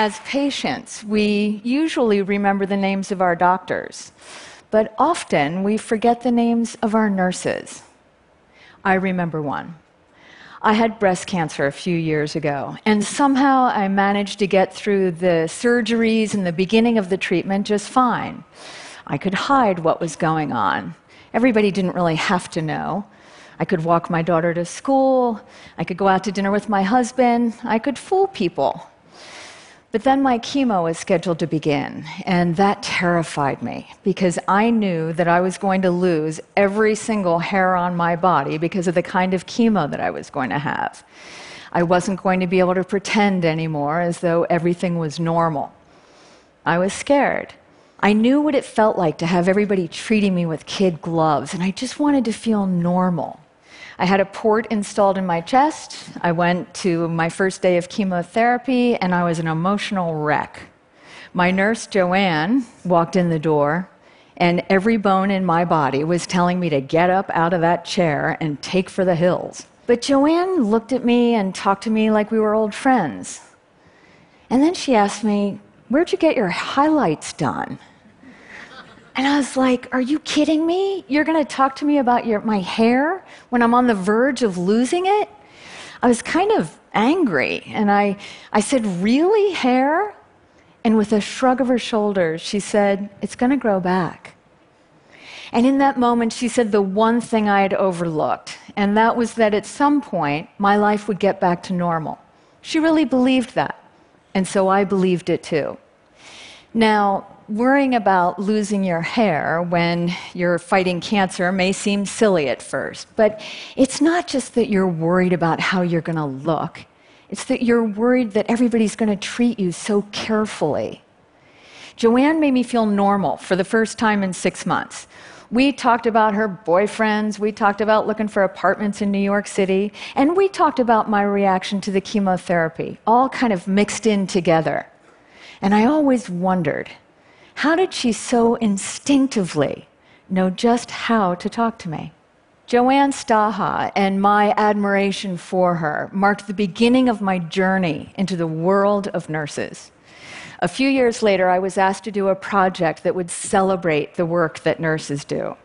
As patients, we usually remember the names of our doctors, but often we forget the names of our nurses. I remember one. I had breast cancer a few years ago, and somehow I managed to get through the surgeries and the beginning of the treatment just fine. I could hide what was going on. Everybody didn't really have to know. I could walk my daughter to school. I could go out to dinner with my husband. I could fool people. But then my chemo was scheduled to begin, and that terrified me because I knew that I was going to lose every single hair on my body because of the kind of chemo that I was going to have. I wasn't going to be able to pretend anymore as though everything was normal. I was scared. I knew what it felt like to have everybody treating me with kid gloves, and I just wanted to feel normal. I had a port installed in my chest. I went to my first day of chemotherapy, and I was an emotional wreck. My nurse, Joanne, walked in the door, and every bone in my body was telling me to get up out of that chair and take for the hills. But Joanne looked at me and talked to me like we were old friends. And then she asked me, Where'd you get your highlights done? And I was like, Are you kidding me? You're going to talk to me about your, my hair when I'm on the verge of losing it? I was kind of angry. And I, I said, Really, hair? And with a shrug of her shoulders, she said, It's going to grow back. And in that moment, she said the one thing I had overlooked, and that was that at some point, my life would get back to normal. She really believed that. And so I believed it too. Now, worrying about losing your hair when you're fighting cancer may seem silly at first, but it's not just that you're worried about how you're going to look, it's that you're worried that everybody's going to treat you so carefully. Joanne made me feel normal for the first time in six months. We talked about her boyfriends, we talked about looking for apartments in New York City, and we talked about my reaction to the chemotherapy, all kind of mixed in together. And I always wondered how did she so instinctively know just how to talk to me? Joanne Staha and my admiration for her marked the beginning of my journey into the world of nurses. A few years later, I was asked to do a project that would celebrate the work that nurses do.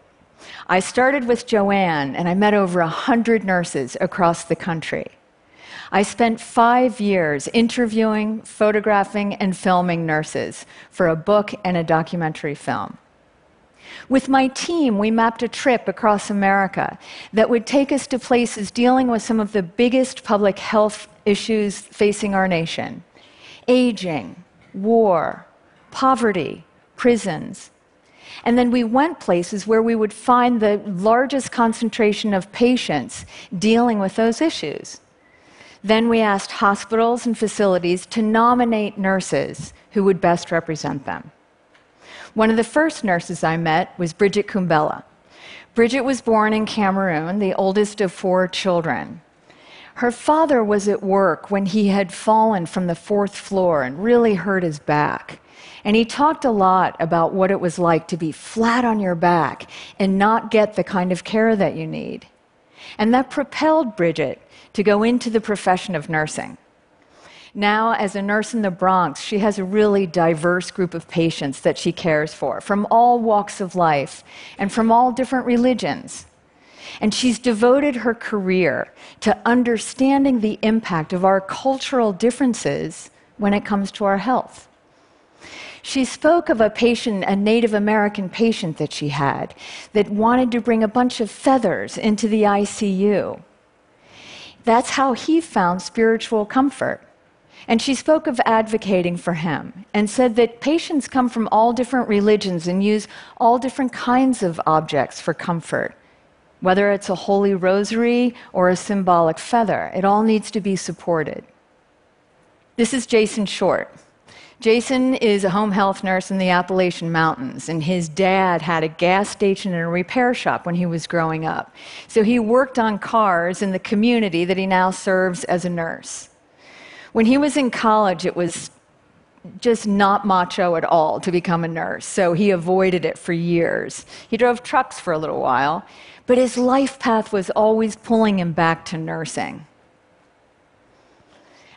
I started with Joanne, and I met over 100 nurses across the country. I spent five years interviewing, photographing, and filming nurses for a book and a documentary film. With my team, we mapped a trip across America that would take us to places dealing with some of the biggest public health issues facing our nation aging, war, poverty, prisons. And then we went places where we would find the largest concentration of patients dealing with those issues. Then we asked hospitals and facilities to nominate nurses who would best represent them. One of the first nurses I met was Bridget Kumbella. Bridget was born in Cameroon, the oldest of four children. Her father was at work when he had fallen from the fourth floor and really hurt his back. And he talked a lot about what it was like to be flat on your back and not get the kind of care that you need. And that propelled Bridget to go into the profession of nursing. Now, as a nurse in the Bronx, she has a really diverse group of patients that she cares for from all walks of life and from all different religions. And she's devoted her career to understanding the impact of our cultural differences when it comes to our health. She spoke of a patient, a Native American patient that she had, that wanted to bring a bunch of feathers into the ICU. That's how he found spiritual comfort. And she spoke of advocating for him and said that patients come from all different religions and use all different kinds of objects for comfort. Whether it's a holy rosary or a symbolic feather, it all needs to be supported. This is Jason Short. Jason is a home health nurse in the Appalachian Mountains, and his dad had a gas station and a repair shop when he was growing up. So he worked on cars in the community that he now serves as a nurse. When he was in college, it was just not macho at all to become a nurse, so he avoided it for years. He drove trucks for a little while, but his life path was always pulling him back to nursing.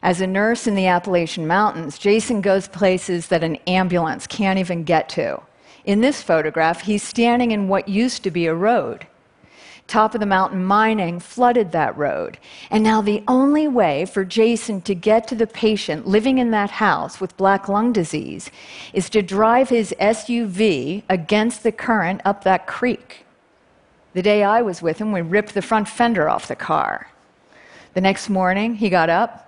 As a nurse in the Appalachian Mountains, Jason goes places that an ambulance can't even get to. In this photograph, he's standing in what used to be a road. Top of the mountain mining flooded that road. And now the only way for Jason to get to the patient living in that house with black lung disease is to drive his SUV against the current up that creek. The day I was with him, we ripped the front fender off the car. The next morning, he got up,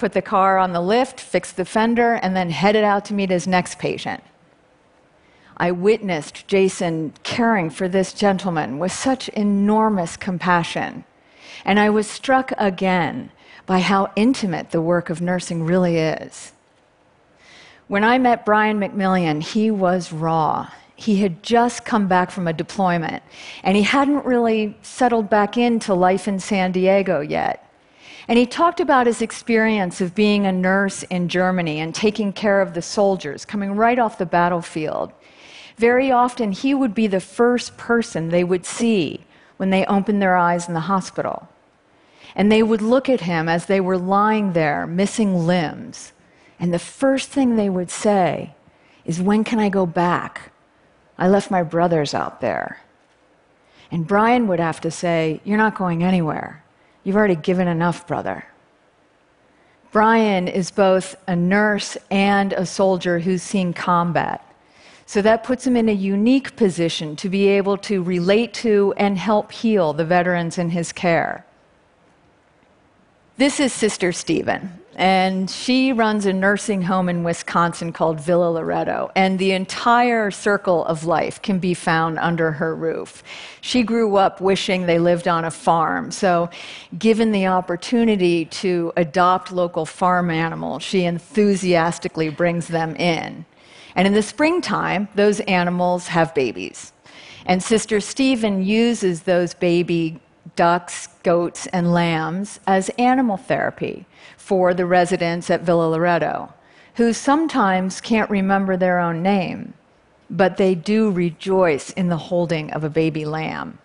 put the car on the lift, fixed the fender, and then headed out to meet his next patient. I witnessed Jason caring for this gentleman with such enormous compassion. And I was struck again by how intimate the work of nursing really is. When I met Brian McMillion, he was raw. He had just come back from a deployment, and he hadn't really settled back into life in San Diego yet. And he talked about his experience of being a nurse in Germany and taking care of the soldiers coming right off the battlefield. Very often, he would be the first person they would see when they opened their eyes in the hospital. And they would look at him as they were lying there, missing limbs. And the first thing they would say is, When can I go back? I left my brothers out there. And Brian would have to say, You're not going anywhere. You've already given enough, brother. Brian is both a nurse and a soldier who's seen combat. So that puts him in a unique position to be able to relate to and help heal the veterans in his care. This is Sister Stephen, and she runs a nursing home in Wisconsin called Villa Loretto, and the entire circle of life can be found under her roof. She grew up wishing they lived on a farm, so given the opportunity to adopt local farm animals, she enthusiastically brings them in. And in the springtime, those animals have babies. And Sister Stephen uses those baby ducks, goats, and lambs as animal therapy for the residents at Villa Loretto, who sometimes can't remember their own name, but they do rejoice in the holding of a baby lamb.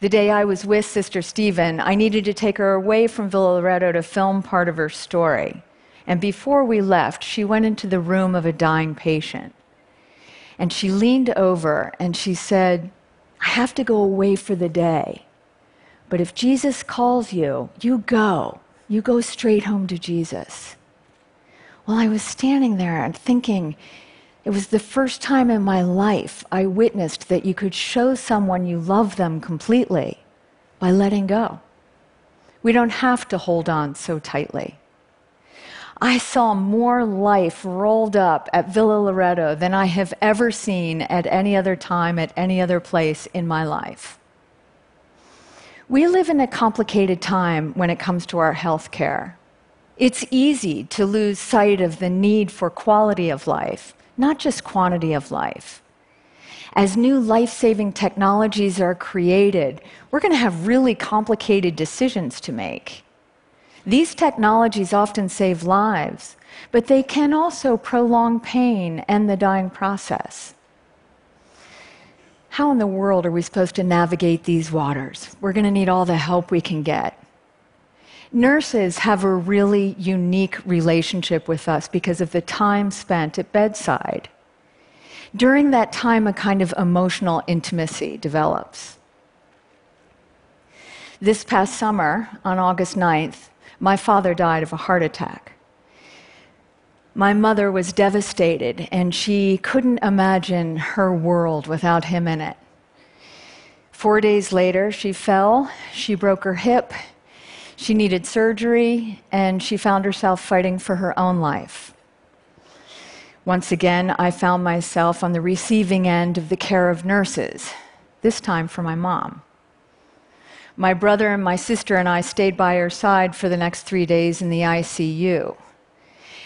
The day I was with Sister Stephen, I needed to take her away from Villa Loretto to film part of her story. And before we left, she went into the room of a dying patient. And she leaned over and she said, I have to go away for the day. But if Jesus calls you, you go. You go straight home to Jesus. Well, I was standing there and thinking, it was the first time in my life I witnessed that you could show someone you love them completely by letting go. We don't have to hold on so tightly. I saw more life rolled up at Villa Loretto than I have ever seen at any other time, at any other place in my life. We live in a complicated time when it comes to our health care. It's easy to lose sight of the need for quality of life, not just quantity of life. As new life saving technologies are created, we're going to have really complicated decisions to make. These technologies often save lives, but they can also prolong pain and the dying process. How in the world are we supposed to navigate these waters? We're going to need all the help we can get. Nurses have a really unique relationship with us because of the time spent at bedside. During that time, a kind of emotional intimacy develops. This past summer, on August 9th, my father died of a heart attack. My mother was devastated, and she couldn't imagine her world without him in it. Four days later, she fell, she broke her hip, she needed surgery, and she found herself fighting for her own life. Once again, I found myself on the receiving end of the care of nurses, this time for my mom. My brother and my sister and I stayed by her side for the next three days in the ICU.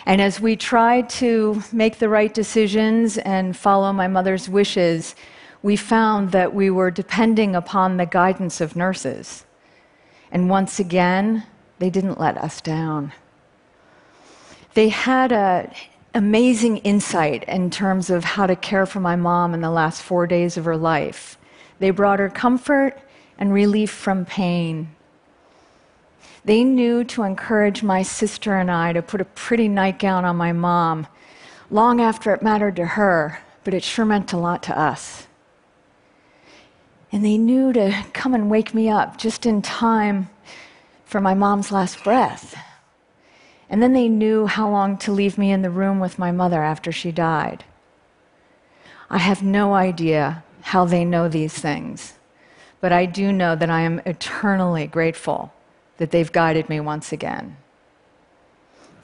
And as we tried to make the right decisions and follow my mother's wishes, we found that we were depending upon the guidance of nurses. And once again, they didn't let us down. They had an amazing insight in terms of how to care for my mom in the last four days of her life. They brought her comfort and relief from pain. They knew to encourage my sister and I to put a pretty nightgown on my mom long after it mattered to her, but it sure meant a lot to us. And they knew to come and wake me up just in time for my mom's last breath. And then they knew how long to leave me in the room with my mother after she died. I have no idea how they know these things, but I do know that I am eternally grateful that they've guided me once again.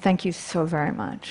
Thank you so very much.